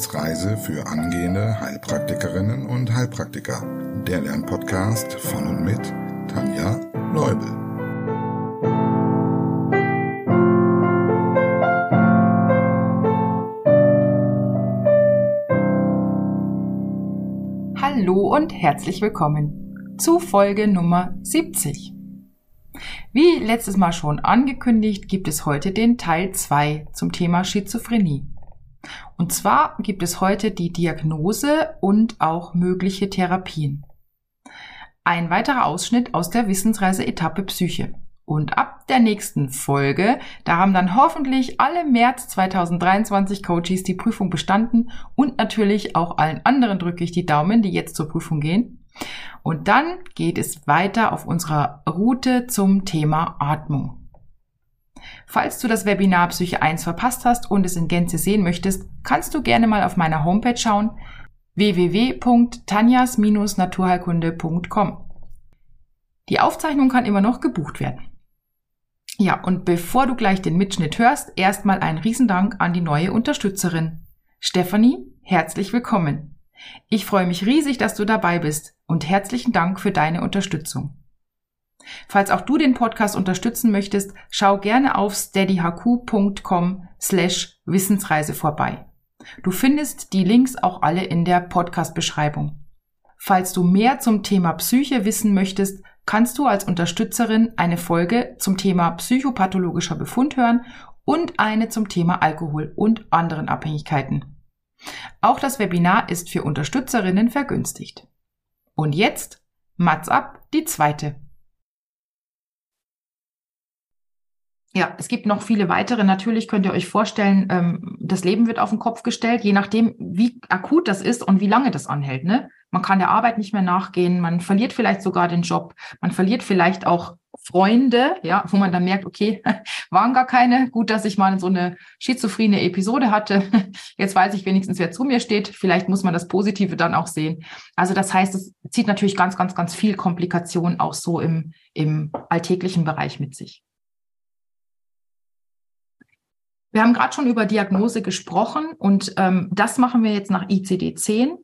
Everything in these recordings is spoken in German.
Wissensreise für angehende Heilpraktikerinnen und Heilpraktiker. Der Lernpodcast von und mit Tanja Leubel. Hallo und herzlich willkommen zu Folge Nummer 70. Wie letztes Mal schon angekündigt, gibt es heute den Teil 2 zum Thema Schizophrenie. Und zwar gibt es heute die Diagnose und auch mögliche Therapien. Ein weiterer Ausschnitt aus der Wissensreise Etappe Psyche. Und ab der nächsten Folge, da haben dann hoffentlich alle März 2023 Coaches die Prüfung bestanden und natürlich auch allen anderen drücke ich die Daumen, die jetzt zur Prüfung gehen. Und dann geht es weiter auf unserer Route zum Thema Atmung. Falls du das Webinar Psyche 1 verpasst hast und es in Gänze sehen möchtest, kannst du gerne mal auf meiner Homepage schauen www.tanjas-naturheilkunde.com. Die Aufzeichnung kann immer noch gebucht werden. Ja, und bevor du gleich den Mitschnitt hörst, erstmal ein Riesendank an die neue Unterstützerin. Stephanie, herzlich willkommen. Ich freue mich riesig, dass du dabei bist und herzlichen Dank für deine Unterstützung. Falls auch du den Podcast unterstützen möchtest, schau gerne auf steadyhq.com slash Wissensreise vorbei. Du findest die Links auch alle in der Podcast-Beschreibung. Falls du mehr zum Thema Psyche wissen möchtest, kannst du als Unterstützerin eine Folge zum Thema psychopathologischer Befund hören und eine zum Thema Alkohol und anderen Abhängigkeiten. Auch das Webinar ist für Unterstützerinnen vergünstigt. Und jetzt, Mats ab, die zweite. Ja, es gibt noch viele weitere. Natürlich könnt ihr euch vorstellen, ähm, das Leben wird auf den Kopf gestellt, je nachdem, wie akut das ist und wie lange das anhält. Ne? Man kann der Arbeit nicht mehr nachgehen, man verliert vielleicht sogar den Job, man verliert vielleicht auch Freunde, ja, wo man dann merkt, okay, waren gar keine. Gut, dass ich mal so eine schizophrene Episode hatte. Jetzt weiß ich wenigstens, wer zu mir steht. Vielleicht muss man das Positive dann auch sehen. Also das heißt, es zieht natürlich ganz, ganz, ganz viel Komplikation auch so im, im alltäglichen Bereich mit sich. Wir haben gerade schon über Diagnose gesprochen und ähm, das machen wir jetzt nach ICD-10.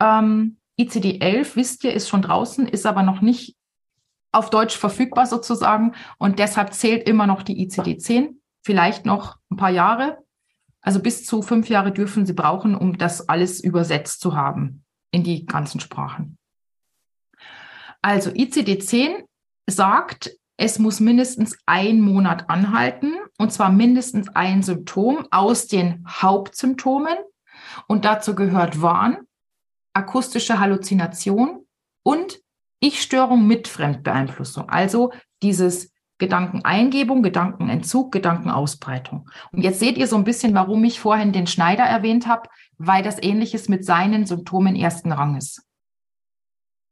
Ähm, ICD-11, wisst ihr, ist schon draußen, ist aber noch nicht auf Deutsch verfügbar sozusagen und deshalb zählt immer noch die ICD-10, vielleicht noch ein paar Jahre. Also bis zu fünf Jahre dürfen sie brauchen, um das alles übersetzt zu haben in die ganzen Sprachen. Also ICD-10 sagt, es muss mindestens ein Monat anhalten, und zwar mindestens ein Symptom aus den Hauptsymptomen. Und dazu gehört Wahn, akustische Halluzination und Ich-Störung mit Fremdbeeinflussung. Also dieses Gedankeneingebung, Gedankenentzug, Gedankenausbreitung. Und jetzt seht ihr so ein bisschen, warum ich vorhin den Schneider erwähnt habe, weil das ähnliches mit seinen Symptomen ersten Ranges.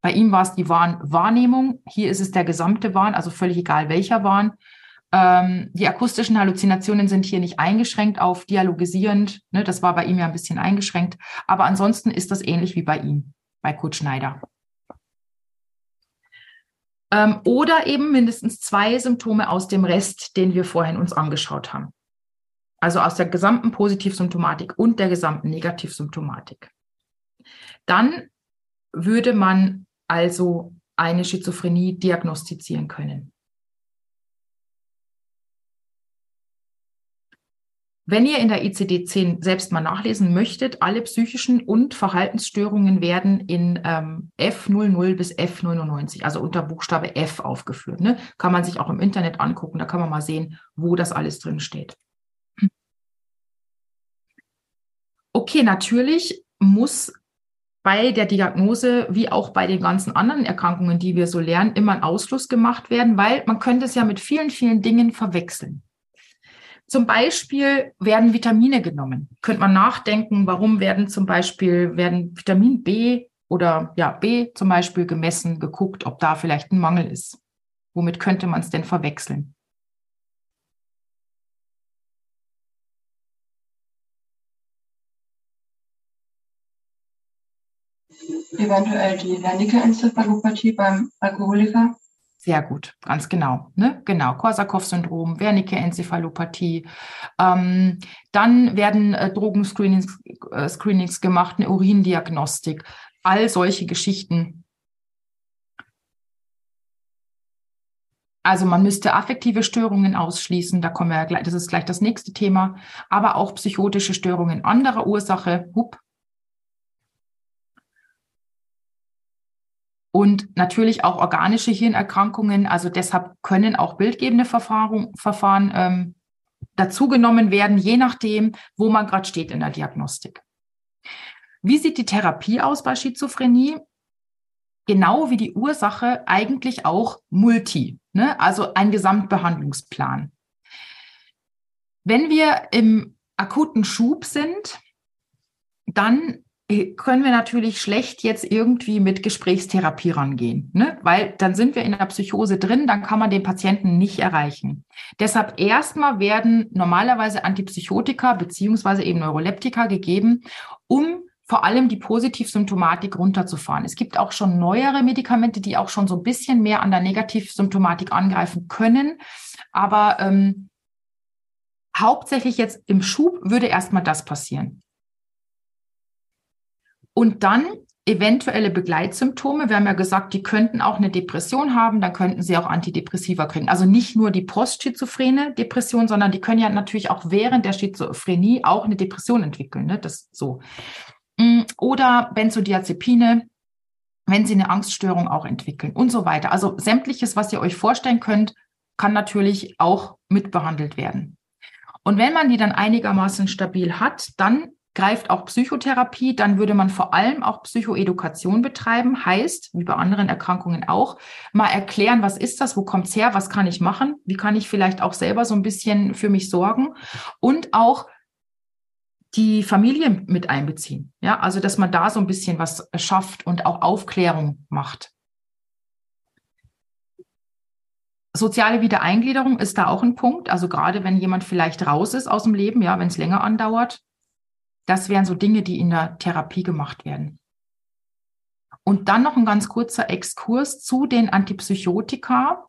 Bei ihm war es die Wahrnehmung. Hier ist es der gesamte Wahn, also völlig egal welcher Wahn. Ähm, die akustischen Halluzinationen sind hier nicht eingeschränkt auf dialogisierend. Ne, das war bei ihm ja ein bisschen eingeschränkt. Aber ansonsten ist das ähnlich wie bei ihm, bei Kurt Schneider. Ähm, oder eben mindestens zwei Symptome aus dem Rest, den wir vorhin uns angeschaut haben. Also aus der gesamten Positivsymptomatik und der gesamten Negativsymptomatik. Dann würde man also eine Schizophrenie diagnostizieren können. Wenn ihr in der ICD-10 selbst mal nachlesen möchtet, alle psychischen und Verhaltensstörungen werden in ähm, F00 bis F99, also unter Buchstabe F aufgeführt. Ne? Kann man sich auch im Internet angucken, da kann man mal sehen, wo das alles drin steht. Okay, natürlich muss bei der Diagnose wie auch bei den ganzen anderen Erkrankungen, die wir so lernen, immer ein Ausschluss gemacht werden, weil man könnte es ja mit vielen, vielen Dingen verwechseln. Zum Beispiel werden Vitamine genommen. Könnte man nachdenken, warum werden zum Beispiel, werden Vitamin B oder ja, B zum Beispiel gemessen, geguckt, ob da vielleicht ein Mangel ist. Womit könnte man es denn verwechseln? Eventuell die Wernicke-Enzephalopathie beim Alkoholiker? Sehr gut, ganz genau. Ne? Genau, Korsakow-Syndrom, Wernicke-Enzephalopathie. Ähm, dann werden äh, Drogenscreenings äh, Screenings gemacht, eine Urindiagnostik, all solche Geschichten. Also man müsste affektive Störungen ausschließen, da kommen wir gleich, das ist gleich das nächste Thema, aber auch psychotische Störungen anderer Ursache, hup, und natürlich auch organische Hirnerkrankungen. Also deshalb können auch bildgebende Verfahren, Verfahren ähm, dazugenommen werden, je nachdem, wo man gerade steht in der Diagnostik. Wie sieht die Therapie aus bei Schizophrenie? Genau wie die Ursache eigentlich auch multi, ne? also ein Gesamtbehandlungsplan. Wenn wir im akuten Schub sind, dann können wir natürlich schlecht jetzt irgendwie mit Gesprächstherapie rangehen, ne? weil dann sind wir in der Psychose drin, dann kann man den Patienten nicht erreichen. Deshalb erstmal werden normalerweise Antipsychotika beziehungsweise eben Neuroleptika gegeben, um vor allem die Positivsymptomatik runterzufahren. Es gibt auch schon neuere Medikamente, die auch schon so ein bisschen mehr an der Negativsymptomatik angreifen können, aber ähm, hauptsächlich jetzt im Schub würde erstmal das passieren. Und dann eventuelle Begleitsymptome. Wir haben ja gesagt, die könnten auch eine Depression haben, dann könnten sie auch Antidepressiva kriegen. Also nicht nur die postschizophrene Depression, sondern die können ja natürlich auch während der Schizophrenie auch eine Depression entwickeln. Ne? Das so. Mm, oder Benzodiazepine, wenn sie eine Angststörung auch entwickeln und so weiter. Also sämtliches, was ihr euch vorstellen könnt, kann natürlich auch mitbehandelt werden. Und wenn man die dann einigermaßen stabil hat, dann greift auch Psychotherapie, dann würde man vor allem auch Psychoedukation betreiben, heißt, wie bei anderen Erkrankungen auch, mal erklären, was ist das, wo kommt's her, was kann ich machen, wie kann ich vielleicht auch selber so ein bisschen für mich sorgen und auch die Familie mit einbeziehen. Ja, also dass man da so ein bisschen was schafft und auch Aufklärung macht. Soziale Wiedereingliederung ist da auch ein Punkt. Also gerade wenn jemand vielleicht raus ist aus dem Leben, ja, wenn es länger andauert, das wären so Dinge, die in der Therapie gemacht werden. Und dann noch ein ganz kurzer Exkurs zu den Antipsychotika.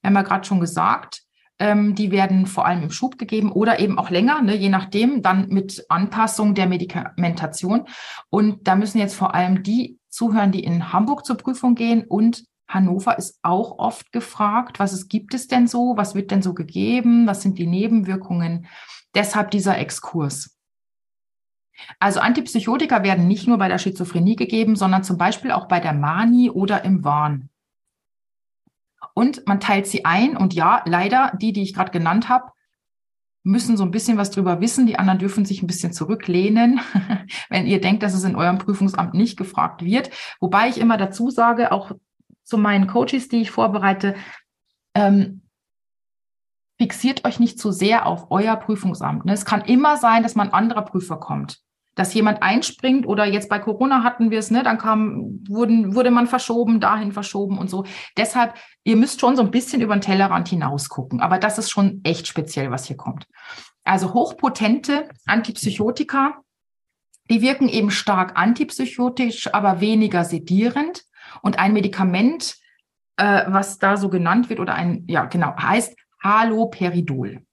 Wir haben ja gerade schon gesagt, ähm, die werden vor allem im Schub gegeben oder eben auch länger, ne, je nachdem, dann mit Anpassung der Medikamentation. Und da müssen jetzt vor allem die zuhören, die in Hamburg zur Prüfung gehen und Hannover ist auch oft gefragt, was es gibt es denn so, was wird denn so gegeben, was sind die Nebenwirkungen. Deshalb dieser Exkurs. Also Antipsychotika werden nicht nur bei der Schizophrenie gegeben, sondern zum Beispiel auch bei der Manie oder im Wahn. Und man teilt sie ein und ja, leider, die, die ich gerade genannt habe, müssen so ein bisschen was drüber wissen. Die anderen dürfen sich ein bisschen zurücklehnen, wenn ihr denkt, dass es in eurem Prüfungsamt nicht gefragt wird. Wobei ich immer dazu sage, auch zu meinen Coaches, die ich vorbereite, ähm, fixiert euch nicht zu sehr auf euer Prüfungsamt. Ne? Es kann immer sein, dass man anderer Prüfer kommt dass jemand einspringt oder jetzt bei Corona hatten wir es, ne, dann kam, wurden, wurde man verschoben, dahin verschoben und so. Deshalb, ihr müsst schon so ein bisschen über den Tellerrand hinaus gucken. Aber das ist schon echt speziell, was hier kommt. Also hochpotente Antipsychotika, die wirken eben stark antipsychotisch, aber weniger sedierend. Und ein Medikament, äh, was da so genannt wird oder ein, ja, genau, heißt Haloperidol.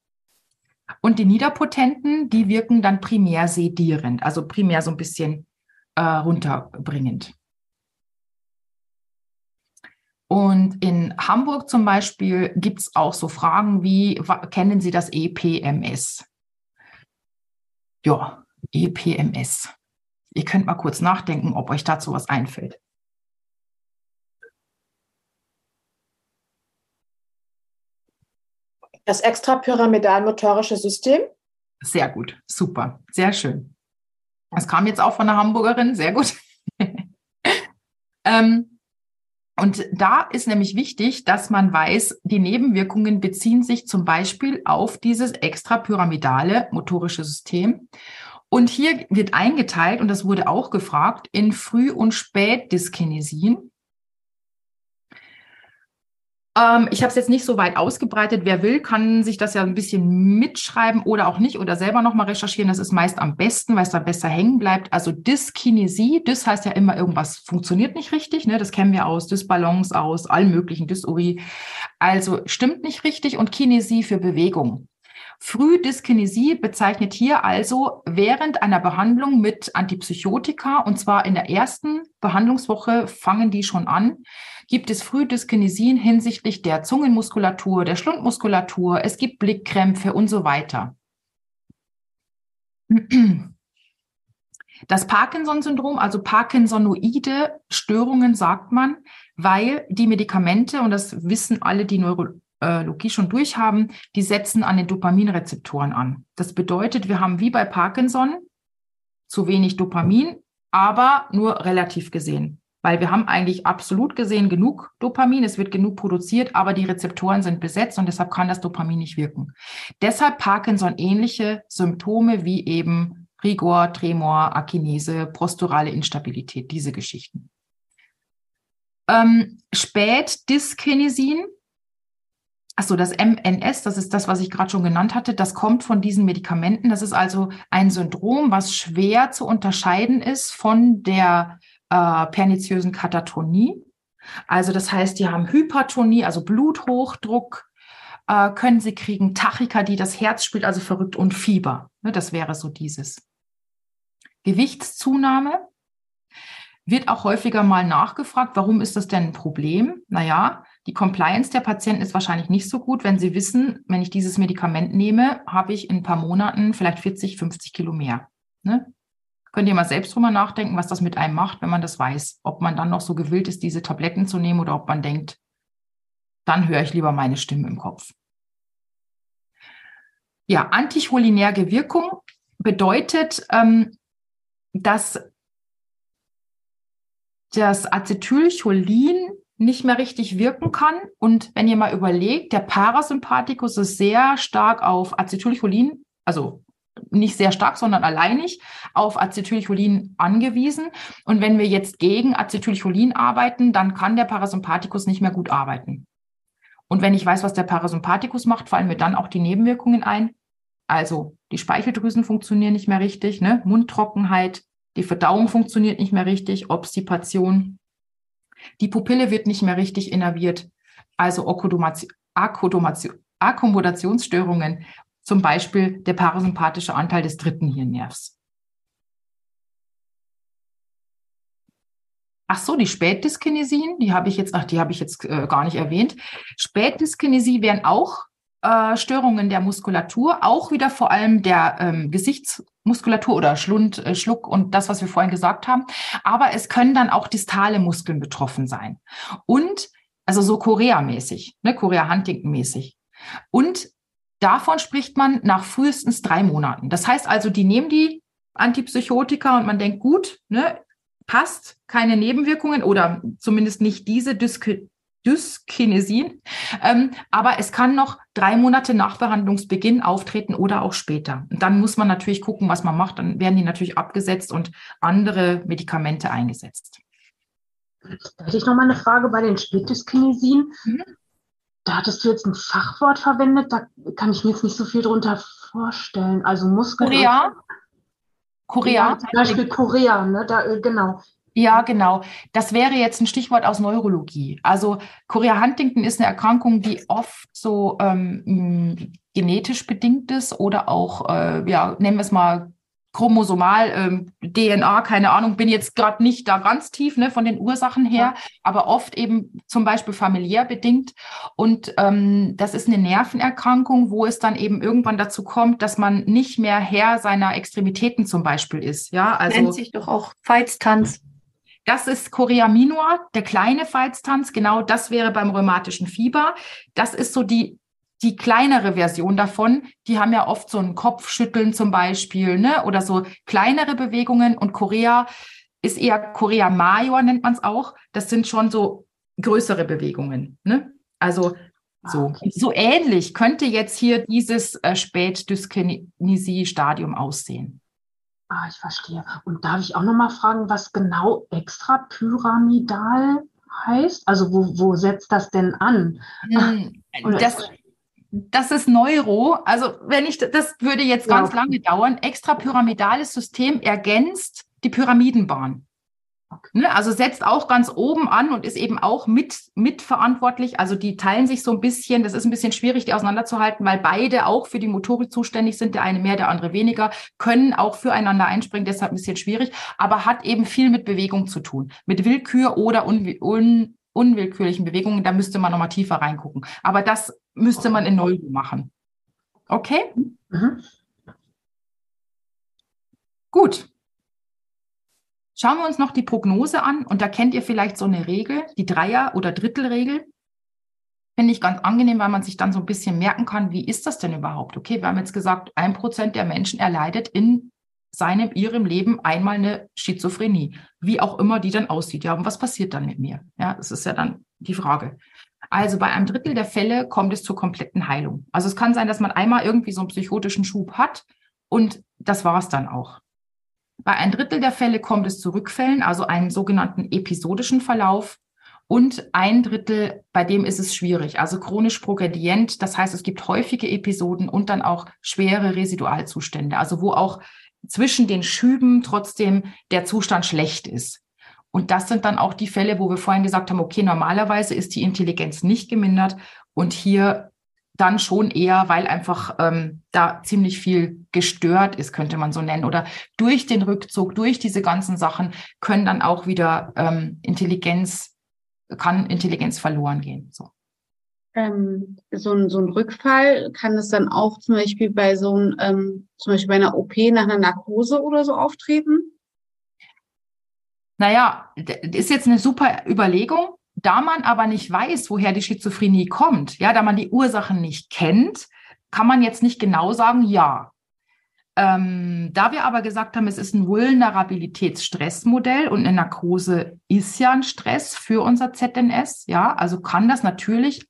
Und die Niederpotenten, die wirken dann primär sedierend, also primär so ein bisschen äh, runterbringend. Und in Hamburg zum Beispiel gibt es auch so Fragen wie, kennen Sie das EPMS? Ja, EPMS. Ihr könnt mal kurz nachdenken, ob euch dazu was einfällt. Das extrapyramidal-motorische System? Sehr gut, super, sehr schön. Das kam jetzt auch von der Hamburgerin, sehr gut. ähm, und da ist nämlich wichtig, dass man weiß, die Nebenwirkungen beziehen sich zum Beispiel auf dieses extrapyramidale motorische System. Und hier wird eingeteilt, und das wurde auch gefragt, in Früh- und Spätdyskinesien. Ähm, ich habe es jetzt nicht so weit ausgebreitet. Wer will, kann sich das ja ein bisschen mitschreiben oder auch nicht oder selber nochmal recherchieren. Das ist meist am besten, weil es da besser hängen bleibt. Also Dyskinesie, Dys heißt ja immer, irgendwas funktioniert nicht richtig. Ne? Das kennen wir aus Dysbalance, aus allen möglichen Dysurie. Also stimmt nicht richtig und Kinesie für Bewegung. Frühdyskinesie bezeichnet hier also während einer Behandlung mit Antipsychotika, und zwar in der ersten Behandlungswoche fangen die schon an, gibt es Frühdyskinesien hinsichtlich der Zungenmuskulatur, der Schlundmuskulatur, es gibt Blickkrämpfe und so weiter. Das Parkinson-Syndrom, also Parkinsonoide Störungen, sagt man, weil die Medikamente, und das wissen alle, die Neurologie schon durchhaben, die setzen an den Dopaminrezeptoren an. Das bedeutet, wir haben wie bei Parkinson zu wenig Dopamin, aber nur relativ gesehen weil wir haben eigentlich absolut gesehen genug Dopamin, es wird genug produziert, aber die Rezeptoren sind besetzt und deshalb kann das Dopamin nicht wirken. Deshalb Parkinson ähnliche Symptome wie eben Rigor, Tremor, Akinese, posturale Instabilität, diese Geschichten. Ähm, Spätdyskinesin, Achso, das MNS, das ist das, was ich gerade schon genannt hatte, das kommt von diesen Medikamenten. Das ist also ein Syndrom, was schwer zu unterscheiden ist von der äh, perniziösen Katatonie. Also das heißt, die haben Hypertonie, also Bluthochdruck, äh, können sie kriegen, Tachykardie, das Herz spielt also verrückt und Fieber. Ne, das wäre so dieses. Gewichtszunahme wird auch häufiger mal nachgefragt, warum ist das denn ein Problem? Naja, die Compliance der Patienten ist wahrscheinlich nicht so gut, wenn sie wissen, wenn ich dieses Medikament nehme, habe ich in ein paar Monaten vielleicht 40, 50 Kilo mehr. Ne? Könnt ihr mal selbst drüber nachdenken, was das mit einem macht, wenn man das weiß. Ob man dann noch so gewillt ist, diese Tabletten zu nehmen oder ob man denkt, dann höre ich lieber meine Stimme im Kopf. Ja, anticholinerge Wirkung bedeutet, ähm, dass das Acetylcholin nicht mehr richtig wirken kann. Und wenn ihr mal überlegt, der Parasympathikus ist sehr stark auf Acetylcholin, also nicht sehr stark, sondern alleinig auf Acetylcholin angewiesen. Und wenn wir jetzt gegen Acetylcholin arbeiten, dann kann der Parasympathikus nicht mehr gut arbeiten. Und wenn ich weiß, was der Parasympathikus macht, fallen mir dann auch die Nebenwirkungen ein. Also die Speicheldrüsen funktionieren nicht mehr richtig, ne? Mundtrockenheit, die Verdauung funktioniert nicht mehr richtig, Obstipation, die Pupille wird nicht mehr richtig innerviert, also Akkommodationsstörungen zum Beispiel der parasympathische Anteil des dritten Hirnnervs. Ach so, die Spätdyskinesien, die habe ich jetzt, ach, die habe ich jetzt äh, gar nicht erwähnt. Spätdyskinesie wären auch äh, Störungen der Muskulatur, auch wieder vor allem der ähm, Gesichtsmuskulatur oder Schlund, äh, Schluck und das, was wir vorhin gesagt haben. Aber es können dann auch distale Muskeln betroffen sein. Und also so Korea-mäßig, ne, Korea-Huntington-mäßig. Und Davon spricht man nach frühestens drei Monaten. Das heißt also, die nehmen die Antipsychotika und man denkt, gut, ne, passt, keine Nebenwirkungen oder zumindest nicht diese Dysk Dyskinesin. Ähm, aber es kann noch drei Monate nach Behandlungsbeginn auftreten oder auch später. Und dann muss man natürlich gucken, was man macht. Dann werden die natürlich abgesetzt und andere Medikamente eingesetzt. Da hätte ich noch mal eine Frage bei den Spätdyskinesien. Mhm da hattest du jetzt ein Fachwort verwendet, da kann ich mir jetzt nicht so viel drunter vorstellen. Also Muskeln. Korea. Korea. Ja, zum Beispiel Korea, ne? Da, äh, genau. Ja, genau. Das wäre jetzt ein Stichwort aus Neurologie. Also Korea Huntington ist eine Erkrankung, die oft so ähm, genetisch bedingt ist oder auch, äh, ja, nennen wir es mal chromosomal, ähm, DNA, keine Ahnung, bin jetzt gerade nicht da ganz tief ne, von den Ursachen her, ja. aber oft eben zum Beispiel familiär bedingt. Und ähm, das ist eine Nervenerkrankung, wo es dann eben irgendwann dazu kommt, dass man nicht mehr Herr seiner Extremitäten zum Beispiel ist. Ja, also nennt sich doch auch Feiztanz. Das ist Chorea minor, der kleine Feiztanz. Genau das wäre beim rheumatischen Fieber. Das ist so die die kleinere Version davon, die haben ja oft so ein Kopfschütteln zum Beispiel, ne? Oder so kleinere Bewegungen. Und Korea ist eher Korea Major, nennt man es auch. Das sind schon so größere Bewegungen. Ne? Also so, okay. so ähnlich könnte jetzt hier dieses äh, Spätdyskinesie-Stadium aussehen. Ah, ich verstehe. Und darf ich auch noch mal fragen, was genau extrapyramidal heißt? Also wo, wo setzt das denn an? Hm, das, das ist Neuro. Also wenn ich, das würde jetzt ganz ja. lange dauern. Extrapyramidales System ergänzt die Pyramidenbahn. Ne, also setzt auch ganz oben an und ist eben auch mit, mitverantwortlich. Also die teilen sich so ein bisschen, das ist ein bisschen schwierig, die auseinanderzuhalten, weil beide auch für die Motorik zuständig sind, der eine mehr, der andere weniger, können auch füreinander einspringen, deshalb ein bisschen schwierig, aber hat eben viel mit Bewegung zu tun, mit Willkür oder un, un, unwillkürlichen Bewegungen. Da müsste man nochmal tiefer reingucken. Aber das müsste man in Neuro machen. Okay? Mhm. Gut. Schauen wir uns noch die Prognose an und da kennt ihr vielleicht so eine Regel, die Dreier- oder Drittelregel. Finde ich ganz angenehm, weil man sich dann so ein bisschen merken kann, wie ist das denn überhaupt? Okay, wir haben jetzt gesagt, ein Prozent der Menschen erleidet in seinem, ihrem Leben einmal eine Schizophrenie, wie auch immer die dann aussieht. Ja, und was passiert dann mit mir? Ja, das ist ja dann die Frage. Also bei einem Drittel der Fälle kommt es zur kompletten Heilung. Also es kann sein, dass man einmal irgendwie so einen psychotischen Schub hat und das war es dann auch. Bei ein Drittel der Fälle kommt es zu Rückfällen, also einen sogenannten episodischen Verlauf. Und ein Drittel, bei dem ist es schwierig, also chronisch progredient. Das heißt, es gibt häufige Episoden und dann auch schwere Residualzustände, also wo auch zwischen den Schüben trotzdem der Zustand schlecht ist. Und das sind dann auch die Fälle, wo wir vorhin gesagt haben, okay, normalerweise ist die Intelligenz nicht gemindert und hier dann schon eher, weil einfach ähm, da ziemlich viel gestört ist, könnte man so nennen. Oder durch den Rückzug, durch diese ganzen Sachen können dann auch wieder ähm, Intelligenz, kann Intelligenz verloren gehen. So. Ähm, so, ein, so ein Rückfall kann es dann auch zum Beispiel bei so einem, ähm, zum Beispiel bei einer OP nach einer Narkose oder so auftreten? Naja, ist jetzt eine super Überlegung. Da man aber nicht weiß, woher die Schizophrenie kommt, ja, da man die Ursachen nicht kennt, kann man jetzt nicht genau sagen, ja. Ähm, da wir aber gesagt haben, es ist ein Vulnerabilitätsstressmodell und eine Narkose ist ja ein Stress für unser ZNS, ja, also kann das natürlich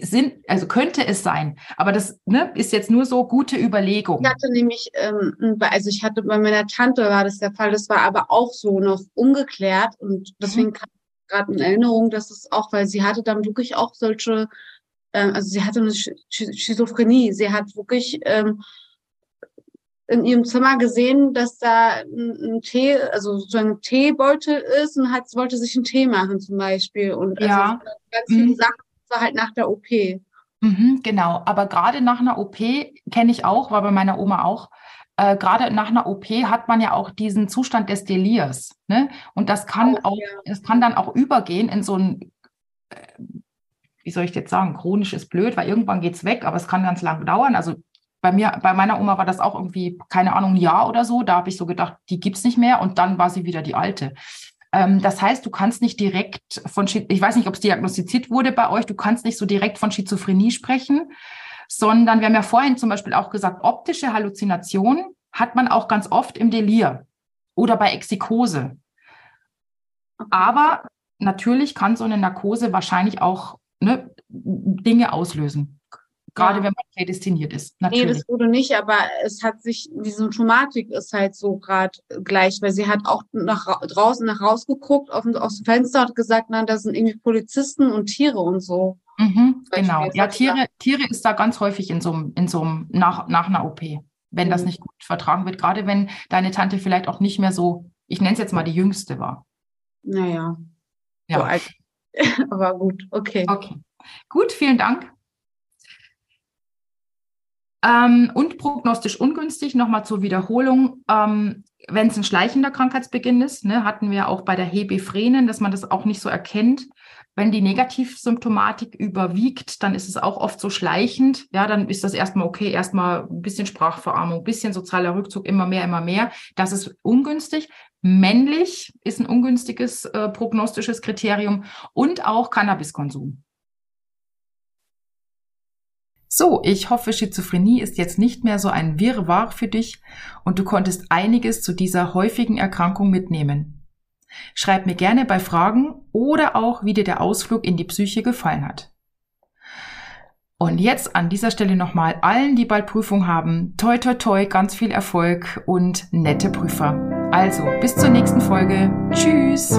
sind, also könnte es sein, aber das ne, ist jetzt nur so gute Überlegung. Ich hatte nämlich, ähm, also ich hatte bei meiner Tante war das der Fall, das war aber auch so noch ungeklärt und deswegen mhm. kam gerade in Erinnerung, dass es auch, weil sie hatte dann wirklich auch solche, ähm, also sie hatte eine Schizophrenie. Sie hat wirklich ähm, in ihrem Zimmer gesehen, dass da ein, ein Tee, also so ein Teebeutel ist und hat, wollte sich einen Tee machen zum Beispiel. Und also ja. ganz viele mhm. Sachen war halt nach der OP. Mhm, genau, aber gerade nach einer OP kenne ich auch, war bei meiner Oma auch, äh, gerade nach einer OP hat man ja auch diesen Zustand des Delirs. Ne? Und das kann auch, ja. es kann dann auch übergehen in so ein, äh, wie soll ich jetzt sagen, chronisch ist blöd, weil irgendwann geht es weg, aber es kann ganz lang dauern. Also bei mir, bei meiner Oma war das auch irgendwie, keine Ahnung, ein Jahr oder so. Da habe ich so gedacht, die gibt es nicht mehr und dann war sie wieder die alte. Ähm, das heißt, du kannst nicht direkt von, ich weiß nicht, ob es diagnostiziert wurde bei euch, du kannst nicht so direkt von Schizophrenie sprechen, sondern wir haben ja vorhin zum Beispiel auch gesagt, optische Halluzinationen hat man auch ganz oft im Delir oder bei Exikose. Aber natürlich kann so eine Narkose wahrscheinlich auch ne, Dinge auslösen. Gerade ja. wenn man prädestiniert ist. Natürlich. Nee, das wurde nicht, aber es hat sich, die Symptomatik ist halt so gerade gleich, weil sie hat auch nach draußen nach rausgeguckt, auf, dem Fenster hat gesagt, na, da sind irgendwie Polizisten und Tiere und so. Mhm, genau. Ja, Tiere, Tiere ist da ganz häufig in so einem, in so einem nach, nach einer OP, wenn mhm. das nicht gut vertragen wird. Gerade wenn deine Tante vielleicht auch nicht mehr so, ich nenne es jetzt mal die jüngste war. Naja. Ja. So alt. Aber gut, okay. Okay. Gut, vielen Dank. Ähm, und prognostisch ungünstig, nochmal zur Wiederholung, ähm, wenn es ein schleichender Krankheitsbeginn ist, ne, hatten wir auch bei der Hebephrenen, dass man das auch nicht so erkennt. Wenn die Negativsymptomatik überwiegt, dann ist es auch oft so schleichend. Ja, dann ist das erstmal okay, erstmal ein bisschen Sprachverarmung, ein bisschen sozialer Rückzug, immer mehr, immer mehr. Das ist ungünstig. Männlich ist ein ungünstiges äh, prognostisches Kriterium und auch Cannabiskonsum. So, ich hoffe, Schizophrenie ist jetzt nicht mehr so ein Wirrwarr für dich und du konntest einiges zu dieser häufigen Erkrankung mitnehmen. Schreib mir gerne bei Fragen oder auch, wie dir der Ausflug in die Psyche gefallen hat. Und jetzt an dieser Stelle nochmal allen, die bald Prüfung haben, toi toi toi, ganz viel Erfolg und nette Prüfer. Also, bis zur nächsten Folge. Tschüss!